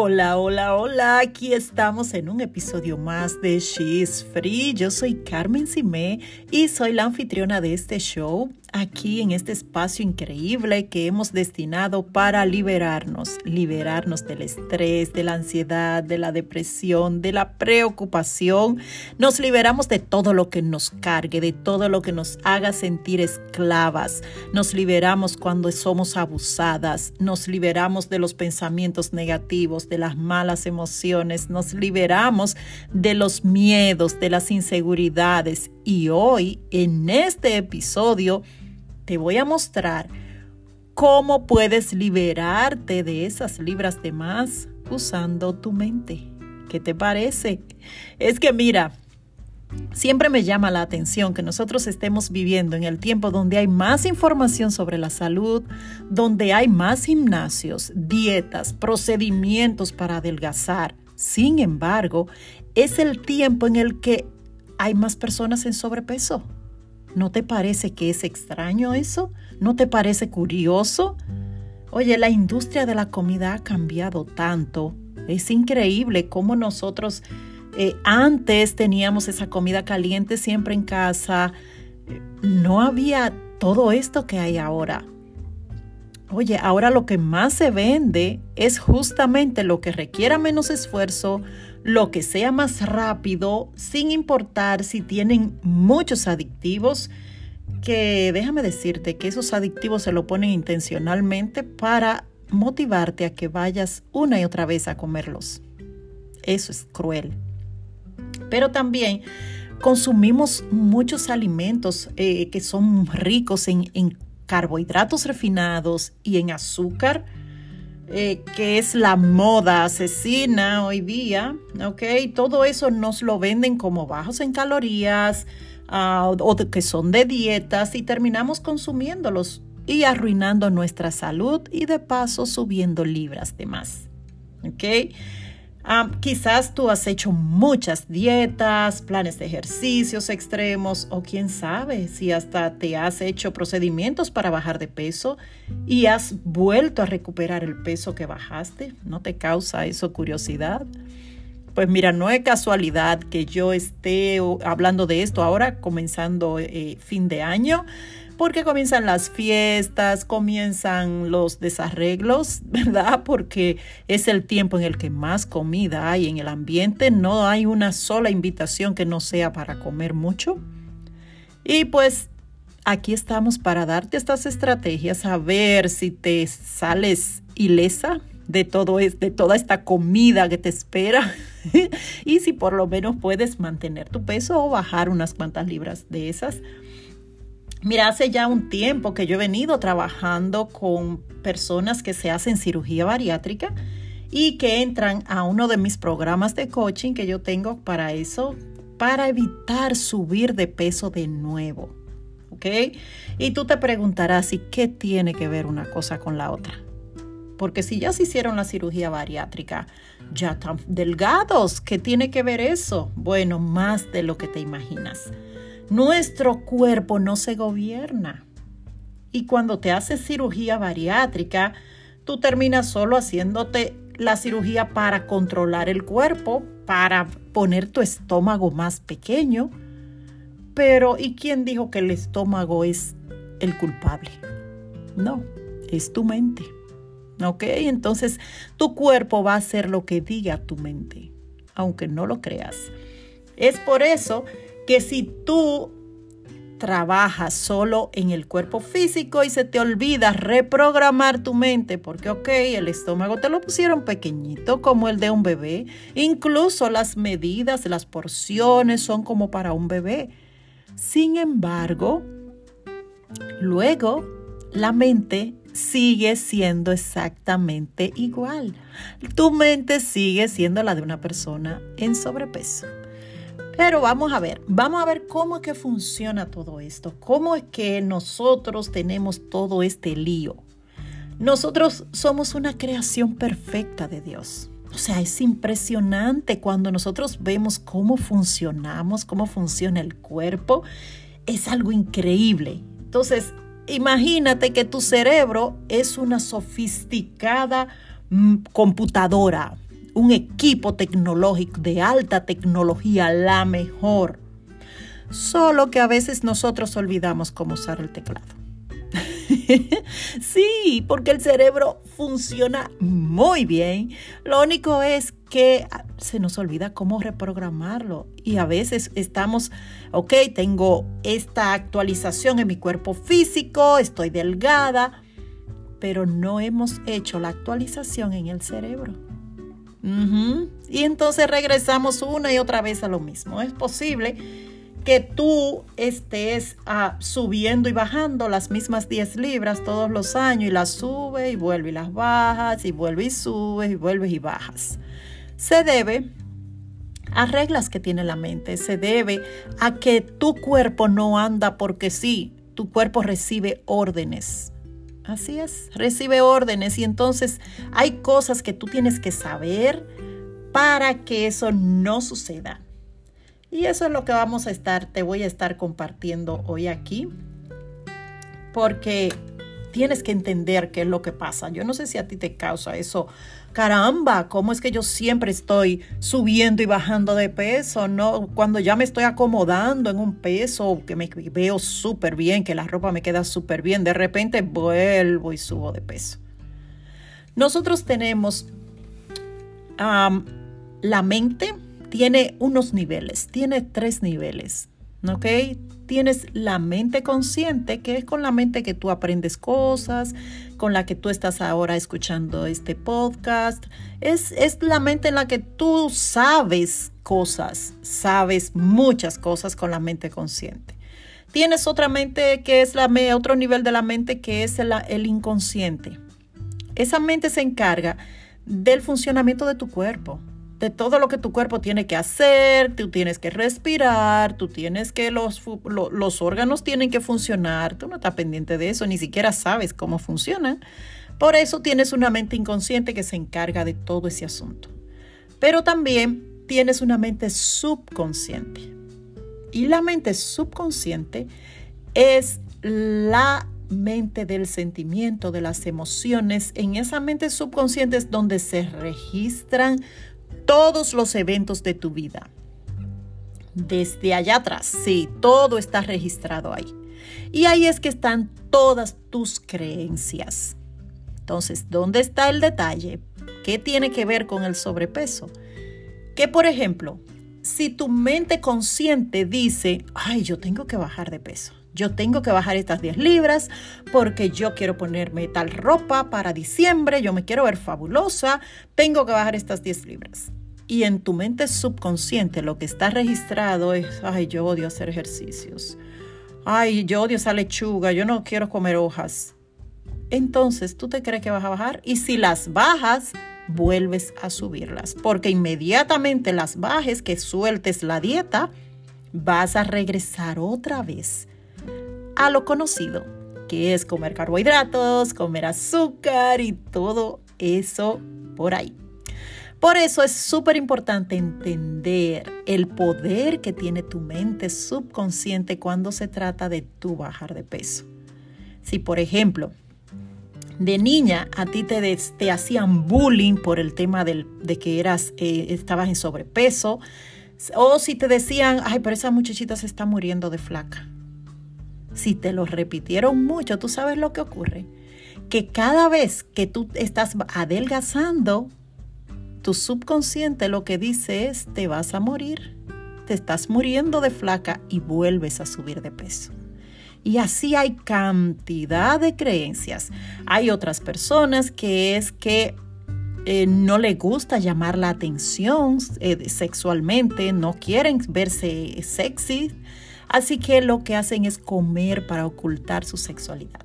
Hola, hola, hola. Aquí estamos en un episodio más de She's Free. Yo soy Carmen Simé y soy la anfitriona de este show aquí en este espacio increíble que hemos destinado para liberarnos, liberarnos del estrés, de la ansiedad, de la depresión, de la preocupación. Nos liberamos de todo lo que nos cargue, de todo lo que nos haga sentir esclavas. Nos liberamos cuando somos abusadas, nos liberamos de los pensamientos negativos, de las malas emociones, nos liberamos de los miedos, de las inseguridades. Y hoy, en este episodio, te voy a mostrar cómo puedes liberarte de esas libras de más usando tu mente. ¿Qué te parece? Es que mira, Siempre me llama la atención que nosotros estemos viviendo en el tiempo donde hay más información sobre la salud, donde hay más gimnasios, dietas, procedimientos para adelgazar. Sin embargo, es el tiempo en el que hay más personas en sobrepeso. ¿No te parece que es extraño eso? ¿No te parece curioso? Oye, la industria de la comida ha cambiado tanto. Es increíble cómo nosotros eh, antes teníamos esa comida caliente siempre en casa. No había todo esto que hay ahora. Oye, ahora lo que más se vende es justamente lo que requiera menos esfuerzo, lo que sea más rápido, sin importar si tienen muchos adictivos, que déjame decirte que esos adictivos se lo ponen intencionalmente para motivarte a que vayas una y otra vez a comerlos. Eso es cruel. Pero también consumimos muchos alimentos eh, que son ricos en, en carbohidratos refinados y en azúcar eh, que es la moda asesina hoy día, ¿ok? Todo eso nos lo venden como bajos en calorías uh, o que son de dietas y terminamos consumiéndolos y arruinando nuestra salud y de paso subiendo libras de más, ¿ok? Ah, quizás tú has hecho muchas dietas, planes de ejercicios extremos o quién sabe si hasta te has hecho procedimientos para bajar de peso y has vuelto a recuperar el peso que bajaste. ¿No te causa eso curiosidad? Pues mira, no es casualidad que yo esté hablando de esto ahora, comenzando eh, fin de año porque comienzan las fiestas, comienzan los desarreglos, ¿verdad? Porque es el tiempo en el que más comida hay en el ambiente, no hay una sola invitación que no sea para comer mucho. Y pues aquí estamos para darte estas estrategias, a ver si te sales ilesa de, todo de toda esta comida que te espera y si por lo menos puedes mantener tu peso o bajar unas cuantas libras de esas. Mira, hace ya un tiempo que yo he venido trabajando con personas que se hacen cirugía bariátrica y que entran a uno de mis programas de coaching que yo tengo para eso, para evitar subir de peso de nuevo. ¿Ok? Y tú te preguntarás, ¿y qué tiene que ver una cosa con la otra? Porque si ya se hicieron la cirugía bariátrica, ya están delgados, ¿qué tiene que ver eso? Bueno, más de lo que te imaginas. Nuestro cuerpo no se gobierna. Y cuando te haces cirugía bariátrica, tú terminas solo haciéndote la cirugía para controlar el cuerpo, para poner tu estómago más pequeño. Pero ¿y quién dijo que el estómago es el culpable? No, es tu mente. ¿Ok? Entonces tu cuerpo va a hacer lo que diga tu mente, aunque no lo creas. Es por eso que si tú trabajas solo en el cuerpo físico y se te olvida reprogramar tu mente, porque ok, el estómago te lo pusieron pequeñito como el de un bebé, incluso las medidas, las porciones son como para un bebé. Sin embargo, luego la mente sigue siendo exactamente igual. Tu mente sigue siendo la de una persona en sobrepeso. Pero vamos a ver, vamos a ver cómo es que funciona todo esto, cómo es que nosotros tenemos todo este lío. Nosotros somos una creación perfecta de Dios. O sea, es impresionante cuando nosotros vemos cómo funcionamos, cómo funciona el cuerpo. Es algo increíble. Entonces, imagínate que tu cerebro es una sofisticada mm, computadora un equipo tecnológico de alta tecnología, la mejor. Solo que a veces nosotros olvidamos cómo usar el teclado. sí, porque el cerebro funciona muy bien. Lo único es que se nos olvida cómo reprogramarlo. Y a veces estamos, ok, tengo esta actualización en mi cuerpo físico, estoy delgada, pero no hemos hecho la actualización en el cerebro. Y entonces regresamos una y otra vez a lo mismo. Es posible que tú estés ah, subiendo y bajando las mismas 10 libras todos los años y las subes y vuelves y las bajas y vuelves y subes y vuelves y bajas. Se debe a reglas que tiene la mente, se debe a que tu cuerpo no anda porque sí, tu cuerpo recibe órdenes. Así es, recibe órdenes y entonces hay cosas que tú tienes que saber para que eso no suceda. Y eso es lo que vamos a estar, te voy a estar compartiendo hoy aquí, porque tienes que entender qué es lo que pasa. Yo no sé si a ti te causa eso. Caramba, ¿cómo es que yo siempre estoy subiendo y bajando de peso? No, cuando ya me estoy acomodando en un peso, que me veo súper bien, que la ropa me queda súper bien, de repente vuelvo y subo de peso. Nosotros tenemos la mente tiene unos niveles, tiene tres niveles, ¿ok? Tienes la mente consciente, que es con la mente que tú aprendes cosas, con la que tú estás ahora escuchando este podcast. Es, es la mente en la que tú sabes cosas, sabes muchas cosas con la mente consciente. Tienes otra mente que es la, otro nivel de la mente que es el, el inconsciente. Esa mente se encarga del funcionamiento de tu cuerpo de todo lo que tu cuerpo tiene que hacer, tú tienes que respirar, tú tienes que, los, los órganos tienen que funcionar, tú no estás pendiente de eso, ni siquiera sabes cómo funcionan. Por eso tienes una mente inconsciente que se encarga de todo ese asunto. Pero también tienes una mente subconsciente. Y la mente subconsciente es la mente del sentimiento, de las emociones. En esa mente subconsciente es donde se registran todos los eventos de tu vida. Desde allá atrás, sí, todo está registrado ahí. Y ahí es que están todas tus creencias. Entonces, ¿dónde está el detalle? ¿Qué tiene que ver con el sobrepeso? Que, por ejemplo, si tu mente consciente dice, ay, yo tengo que bajar de peso, yo tengo que bajar estas 10 libras porque yo quiero ponerme tal ropa para diciembre, yo me quiero ver fabulosa, tengo que bajar estas 10 libras. Y en tu mente subconsciente lo que está registrado es, ay, yo odio hacer ejercicios. Ay, yo odio esa lechuga, yo no quiero comer hojas. Entonces, ¿tú te crees que vas a bajar? Y si las bajas, vuelves a subirlas. Porque inmediatamente las bajes, que sueltes la dieta, vas a regresar otra vez a lo conocido, que es comer carbohidratos, comer azúcar y todo eso por ahí. Por eso es súper importante entender el poder que tiene tu mente subconsciente cuando se trata de tu bajar de peso. Si, por ejemplo, de niña a ti te, te hacían bullying por el tema de que eras, eh, estabas en sobrepeso, o si te decían, ay, pero esa muchachita se está muriendo de flaca. Si te lo repitieron mucho, tú sabes lo que ocurre. Que cada vez que tú estás adelgazando, tu subconsciente lo que dice es, te vas a morir, te estás muriendo de flaca y vuelves a subir de peso. Y así hay cantidad de creencias. Hay otras personas que es que eh, no le gusta llamar la atención eh, sexualmente, no quieren verse sexy, así que lo que hacen es comer para ocultar su sexualidad.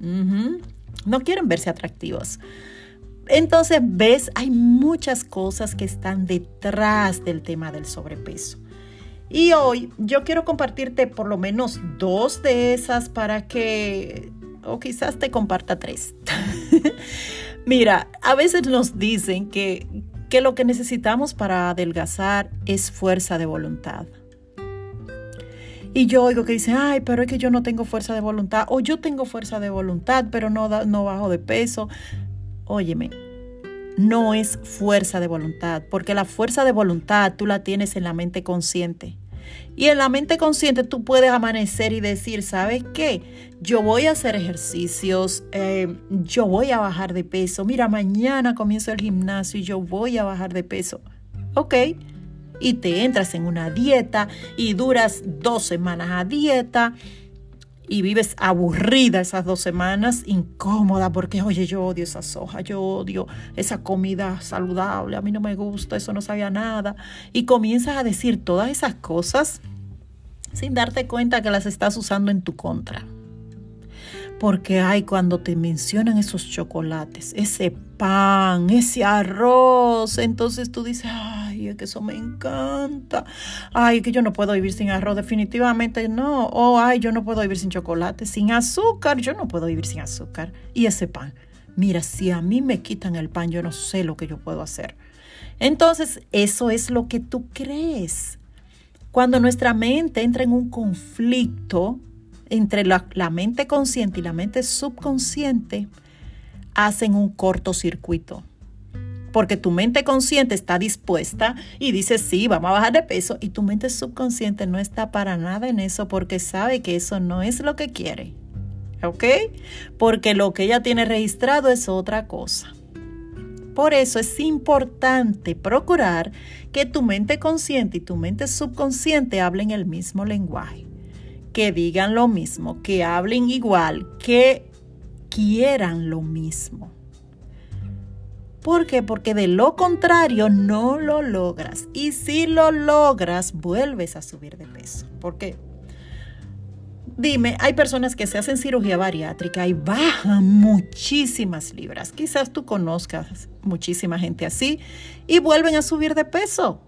No quieren verse atractivos. Entonces, ves, hay muchas cosas que están detrás del tema del sobrepeso. Y hoy yo quiero compartirte por lo menos dos de esas para que, o quizás te comparta tres. Mira, a veces nos dicen que, que lo que necesitamos para adelgazar es fuerza de voluntad. Y yo oigo que dicen, ay, pero es que yo no tengo fuerza de voluntad, o yo tengo fuerza de voluntad, pero no, no bajo de peso. Óyeme, no es fuerza de voluntad, porque la fuerza de voluntad tú la tienes en la mente consciente. Y en la mente consciente tú puedes amanecer y decir, ¿sabes qué? Yo voy a hacer ejercicios, eh, yo voy a bajar de peso. Mira, mañana comienzo el gimnasio y yo voy a bajar de peso. Ok. Y te entras en una dieta y duras dos semanas a dieta y vives aburrida esas dos semanas, incómoda, porque oye, yo odio esa soja, yo odio esa comida saludable, a mí no me gusta, eso no sabía nada. Y comienzas a decir todas esas cosas sin darte cuenta que las estás usando en tu contra. Porque hay cuando te mencionan esos chocolates, ese pan, ese arroz, entonces tú dices, que eso me encanta. Ay, que yo no puedo vivir sin arroz, definitivamente no. O, ay, yo no puedo vivir sin chocolate, sin azúcar, yo no puedo vivir sin azúcar. Y ese pan, mira, si a mí me quitan el pan, yo no sé lo que yo puedo hacer. Entonces, eso es lo que tú crees. Cuando nuestra mente entra en un conflicto entre la, la mente consciente y la mente subconsciente, hacen un cortocircuito porque tu mente consciente está dispuesta y dice, sí, vamos a bajar de peso, y tu mente subconsciente no está para nada en eso porque sabe que eso no es lo que quiere. ¿Ok? Porque lo que ella tiene registrado es otra cosa. Por eso es importante procurar que tu mente consciente y tu mente subconsciente hablen el mismo lenguaje, que digan lo mismo, que hablen igual, que quieran lo mismo. ¿Por qué? Porque de lo contrario no lo logras. Y si lo logras, vuelves a subir de peso. ¿Por qué? Dime, hay personas que se hacen cirugía bariátrica y bajan muchísimas libras. Quizás tú conozcas muchísima gente así y vuelven a subir de peso.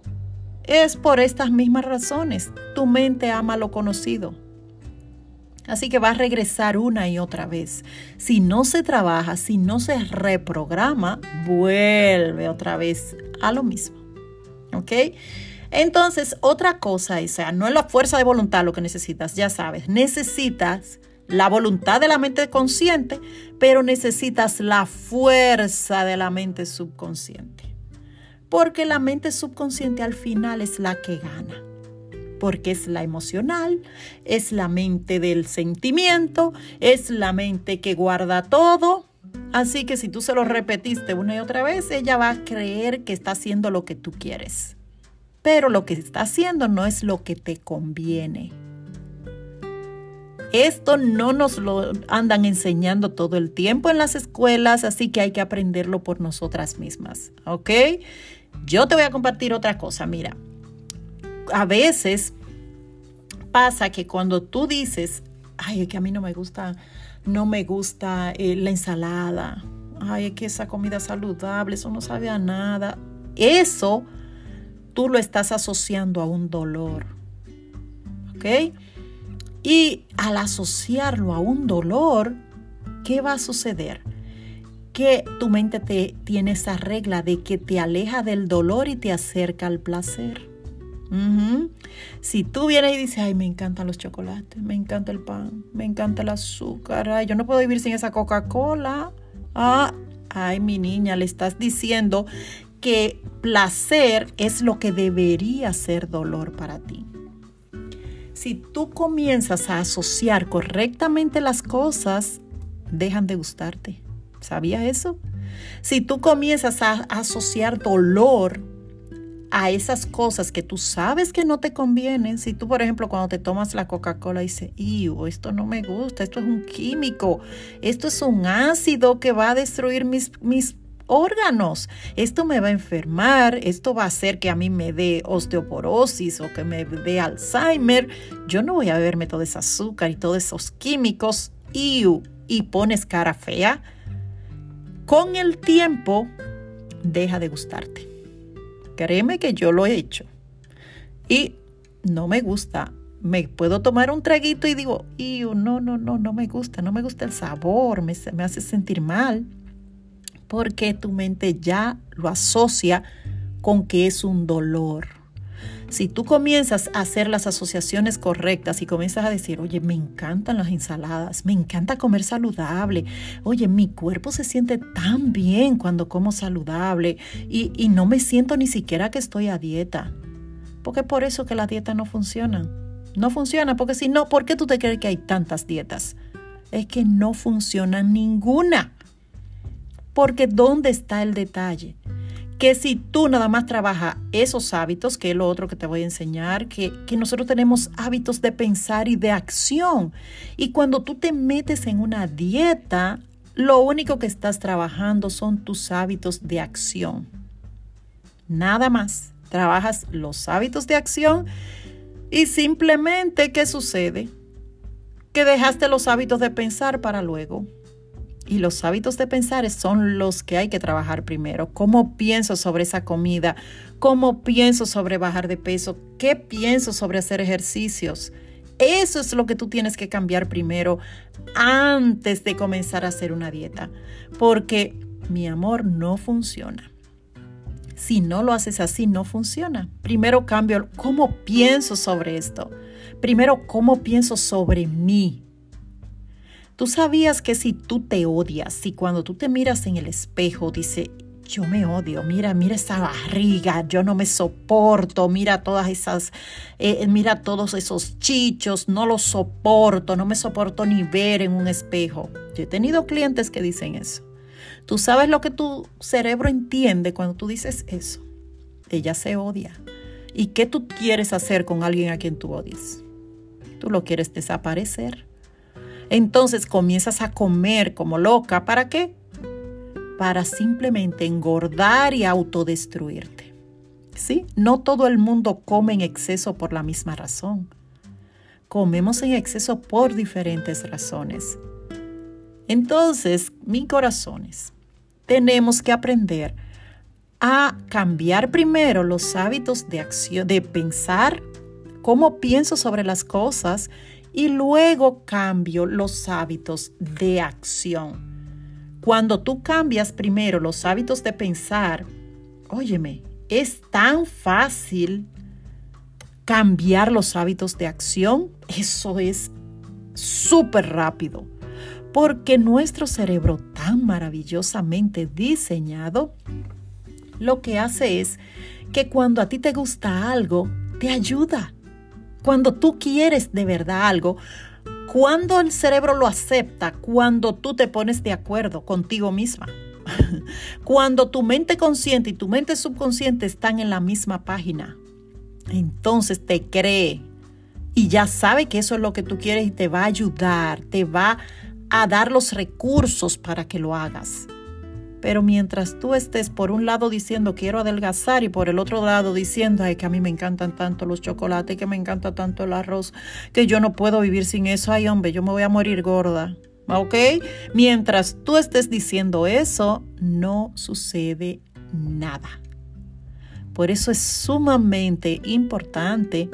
Es por estas mismas razones. Tu mente ama lo conocido. Así que va a regresar una y otra vez. Si no se trabaja, si no se reprograma, vuelve otra vez a lo mismo. ¿Ok? Entonces, otra cosa, o sea, no es la fuerza de voluntad lo que necesitas, ya sabes, necesitas la voluntad de la mente consciente, pero necesitas la fuerza de la mente subconsciente. Porque la mente subconsciente al final es la que gana porque es la emocional, es la mente del sentimiento, es la mente que guarda todo. Así que si tú se lo repetiste una y otra vez, ella va a creer que está haciendo lo que tú quieres. Pero lo que está haciendo no es lo que te conviene. Esto no nos lo andan enseñando todo el tiempo en las escuelas, así que hay que aprenderlo por nosotras mismas, ¿ok? Yo te voy a compartir otra cosa, mira, a veces pasa que cuando tú dices, ay, es que a mí no me gusta, no me gusta eh, la ensalada, ay, es que esa comida saludable, eso no sabe nada, eso tú lo estás asociando a un dolor, ¿ok? Y al asociarlo a un dolor, ¿qué va a suceder? Que tu mente te tiene esa regla de que te aleja del dolor y te acerca al placer. Si tú vienes y dices, ay, me encantan los chocolates, me encanta el pan, me encanta el azúcar, ay, yo no puedo vivir sin esa Coca-Cola. Ah, ay, mi niña, le estás diciendo que placer es lo que debería ser dolor para ti. Si tú comienzas a asociar correctamente las cosas, dejan de gustarte. ¿Sabías eso? Si tú comienzas a asociar dolor a esas cosas que tú sabes que no te convienen. Si tú, por ejemplo, cuando te tomas la Coca-Cola dices, esto no me gusta, esto es un químico, esto es un ácido que va a destruir mis, mis órganos. Esto me va a enfermar, esto va a hacer que a mí me dé osteoporosis o que me dé Alzheimer. Yo no voy a beberme todo ese azúcar y todos esos químicos. y pones cara fea. Con el tiempo, deja de gustarte. Créeme que yo lo he hecho. Y no me gusta. Me puedo tomar un traguito y digo, no, no, no, no me gusta, no me gusta el sabor, me, me hace sentir mal. Porque tu mente ya lo asocia con que es un dolor. Si tú comienzas a hacer las asociaciones correctas y comienzas a decir, oye, me encantan las ensaladas, me encanta comer saludable, oye, mi cuerpo se siente tan bien cuando como saludable y, no me siento ni siquiera que estoy a dieta. Porque es por eso que la dieta no funciona. No funciona, porque si no, ¿por qué tú te crees que hay tantas dietas? Es que no funciona ninguna. Porque ¿dónde está el detalle? Que si tú nada más trabajas esos hábitos, que es lo otro que te voy a enseñar, que, que, nosotros tenemos hábitos de pensar y de acción. Y cuando tú te metes en una dieta, lo único que estás trabajando son tus hábitos de acción. Nada más. Trabajas los hábitos de acción y simplemente, ¿qué sucede? Que dejaste los hábitos de pensar para luego. Y los hábitos de pensar son los que hay que trabajar primero. ¿Cómo pienso sobre esa comida? ¿Cómo pienso sobre bajar de peso? ¿Qué pienso sobre hacer ejercicios? Eso es lo que tú tienes que cambiar primero antes de comenzar a hacer una dieta. Porque mi amor no funciona. Si no lo haces así, no funciona. Primero cambio cómo pienso sobre esto. Primero, cómo pienso sobre mí. Tú sabías que si tú te odias, si cuando tú te miras en el espejo dice, yo me odio, mira, mira esa barriga, yo no me soporto, mira todas esas, eh, mira todos esos chichos, no los soporto, no me soporto ni ver en un espejo. Yo he tenido clientes que dicen eso. Tú sabes lo que tu cerebro entiende cuando tú dices eso. Ella se odia. ¿Y qué tú quieres hacer con alguien a quien tú odies? Tú lo quieres desaparecer. Entonces comienzas a comer como loca. ¿Para qué? Para simplemente engordar y autodestruirte. ¿Sí? No todo el mundo come en exceso por la misma razón. Comemos en exceso por diferentes razones. Entonces, mis corazones, tenemos que aprender a cambiar primero los hábitos de acción, de pensar, cómo pienso sobre las cosas y luego cambio los hábitos de acción. Cuando tú cambias primero los hábitos de pensar, óyeme, es tan fácil cambiar los hábitos de acción. Eso es súper rápido. Porque nuestro cerebro tan maravillosamente diseñado, lo que hace es que cuando a ti te gusta algo, te ayuda. Cuando tú quieres de verdad algo, cuando el cerebro lo acepta, cuando tú te pones de acuerdo contigo misma, cuando tu mente consciente y tu mente subconsciente están en la misma página, entonces te cree y ya sabe que eso es lo que tú quieres y te va a ayudar, te va a dar los recursos para que lo hagas. Pero mientras tú estés por un lado diciendo quiero adelgazar y por el otro lado diciendo ay que a mí me encantan tanto los chocolates, que me encanta tanto el arroz, que yo no puedo vivir sin eso, ay hombre, yo me voy a morir gorda. ¿Ok? Mientras tú estés diciendo eso, no sucede nada. Por eso es sumamente importante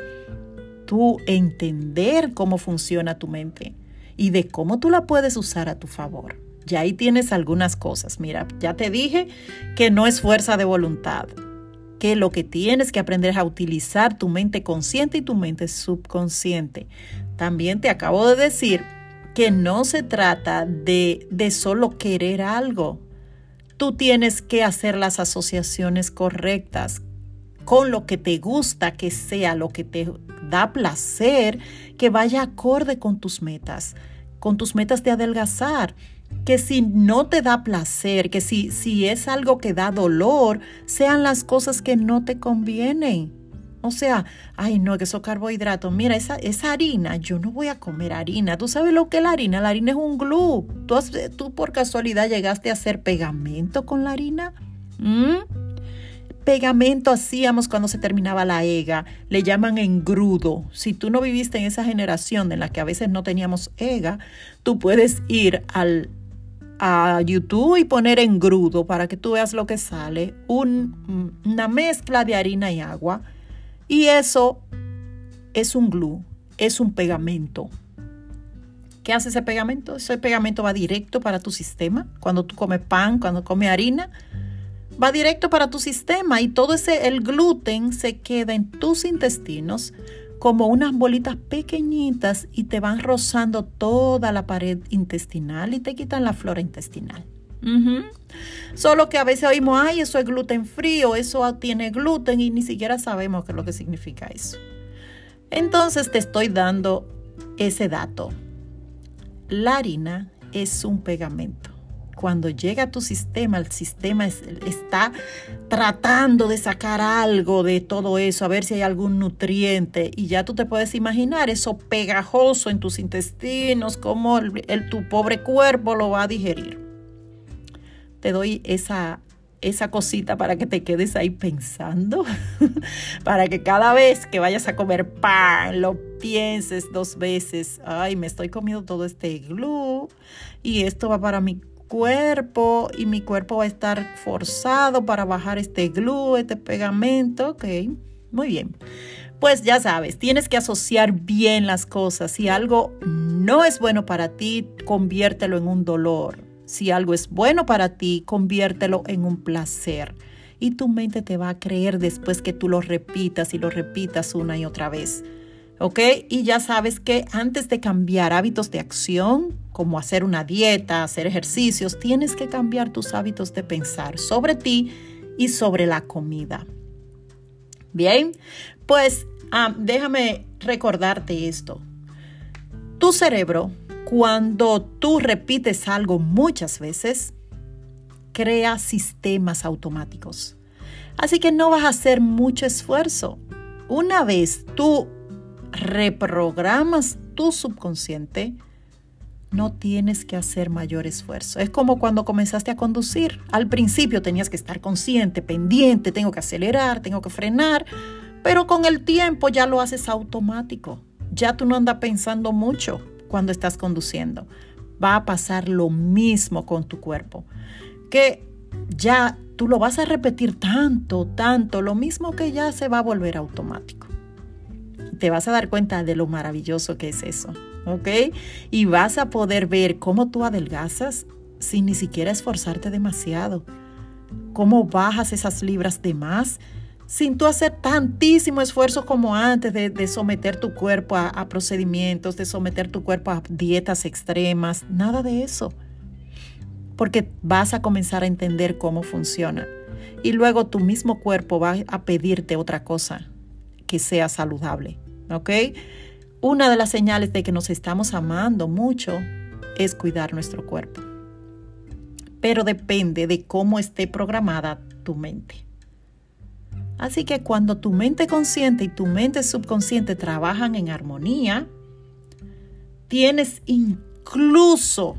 tú entender cómo funciona tu mente y de cómo tú la puedes usar a tu favor. Ya ahí tienes algunas cosas. Mira, ya te dije que no es fuerza de voluntad, que lo que tienes que aprender es a utilizar tu mente consciente y tu mente subconsciente. También te acabo de decir que no se trata de, de solo querer algo. Tú tienes que hacer las asociaciones correctas con lo que te gusta, que sea lo que te da placer, que vaya acorde con tus metas, con tus metas de adelgazar que si no te da placer, que si, si es algo que da dolor, sean las cosas que no te convienen. O sea, ay no, que esos carbohidratos, mira, esa, esa harina, yo no voy a comer harina. ¿Tú sabes lo que es la harina? La harina es un glue. ¿Tú, por casualidad llegaste a hacer pegamento con la harina? ¿Mm? Pegamento hacíamos cuando se terminaba la EGA, le llaman engrudo. Si tú no viviste en esa generación en la que a veces no teníamos EGA, tú puedes ir al a YouTube y poner en grudo para que tú veas lo que sale, una mezcla de harina y agua. Y eso es un glue, es un pegamento. ¿Qué hace ese pegamento? Ese pegamento va directo para tu sistema. Cuando tú comes pan, cuando comes harina, va directo para tu sistema y todo ese el gluten se queda en tus intestinos como unas bolitas pequeñitas y te van rozando toda la pared intestinal y te quitan la flora intestinal. Solo que a veces oímos, ay, eso es gluten frío, eso tiene gluten y ni siquiera sabemos qué es lo que significa eso. Entonces te estoy dando ese dato. La harina es un pegamento cuando llega a tu sistema, el sistema está tratando de sacar algo de todo eso, a ver si hay algún nutriente. Y ya tú te puedes imaginar eso pegajoso en tus intestinos, cómo tu pobre cuerpo lo va a digerir. Te doy esa, esa cosita para que te quedes ahí pensando, para que cada vez que vayas a comer pan lo pienses dos veces, ay, me estoy comiendo todo este glue y esto va para mi cuerpo y mi cuerpo va a estar forzado para bajar este glue, este pegamento, ok, muy bien. Pues ya sabes, tienes que asociar bien las cosas. Si algo no es bueno para ti, conviértelo en un dolor. Si algo es bueno para ti, conviértelo en un placer. Y tu mente te va a creer después que tú lo repitas y lo repitas una y otra vez. ¿Ok? Y ya sabes que antes de cambiar hábitos de acción, como hacer una dieta, hacer ejercicios, tienes que cambiar tus hábitos de pensar sobre ti y sobre la comida. Bien, pues ah, déjame recordarte esto. Tu cerebro, cuando tú repites algo muchas veces, crea sistemas automáticos. Así que no vas a hacer mucho esfuerzo. Una vez tú reprogramas tu subconsciente, no tienes que hacer mayor esfuerzo. Es como cuando comenzaste a conducir. Al principio tenías que estar consciente, pendiente, tengo que acelerar, tengo que frenar, pero con el tiempo ya lo haces automático. Ya tú no andas pensando mucho cuando estás conduciendo. Va a pasar lo mismo con tu cuerpo, que ya tú lo vas a repetir tanto, tanto, lo mismo que ya se va a volver automático. Te vas a dar cuenta de lo maravilloso que es eso. ¿ok? Y vas a poder ver cómo tú adelgazas sin ni siquiera esforzarte demasiado. Cómo bajas esas libras de más sin tú hacer tantísimo esfuerzo como antes de, someter tu cuerpo a, procedimientos, de someter tu cuerpo a dietas extremas, nada de eso. Porque vas a comenzar a entender cómo funciona. Y luego tu mismo cuerpo va a pedirte otra cosa que sea saludable. Una de las señales de que nos estamos amando mucho es cuidar nuestro cuerpo. Pero depende de cómo esté programada tu mente. Así que cuando tu mente consciente y tu mente subconsciente trabajan en armonía, tienes incluso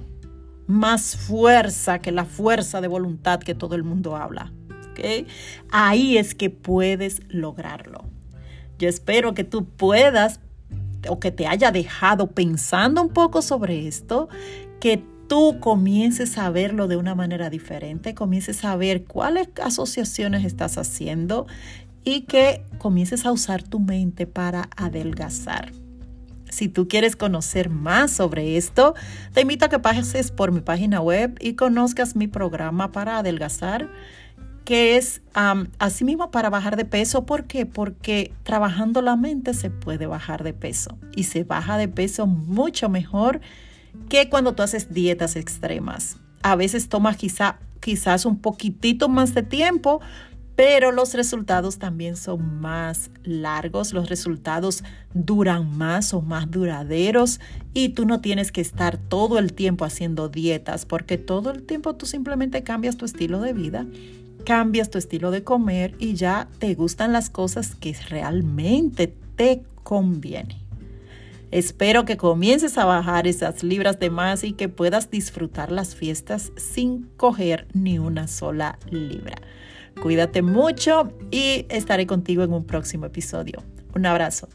más fuerza que la fuerza de voluntad que todo el mundo habla. Ahí es que puedes lograrlo. Yo espero que tú puedas o que te haya dejado pensando un poco sobre esto, que tú comiences a verlo de una manera diferente, comiences a ver cuáles asociaciones estás haciendo y que comiences a usar tu mente para adelgazar. Si tú quieres conocer más sobre esto, te invito a que pases por mi página web y conozcas mi programa para adelgazar que es así mismo para bajar de peso. ¿Por qué? Porque trabajando la mente se puede bajar de peso y se baja de peso mucho mejor que cuando tú haces dietas extremas. A veces toma quizá, quizás un poquitito más de tiempo, pero los resultados también son más largos, los resultados duran más, son más duraderos y tú no tienes que estar todo el tiempo haciendo dietas porque todo el tiempo tú simplemente cambias tu estilo de vida cambias tu estilo de comer y ya te gustan las cosas que realmente te convienen. Espero que comiences a bajar esas libras de más y que puedas disfrutar las fiestas sin coger ni una sola libra. Cuídate mucho y estaré contigo en un próximo episodio. Un abrazo.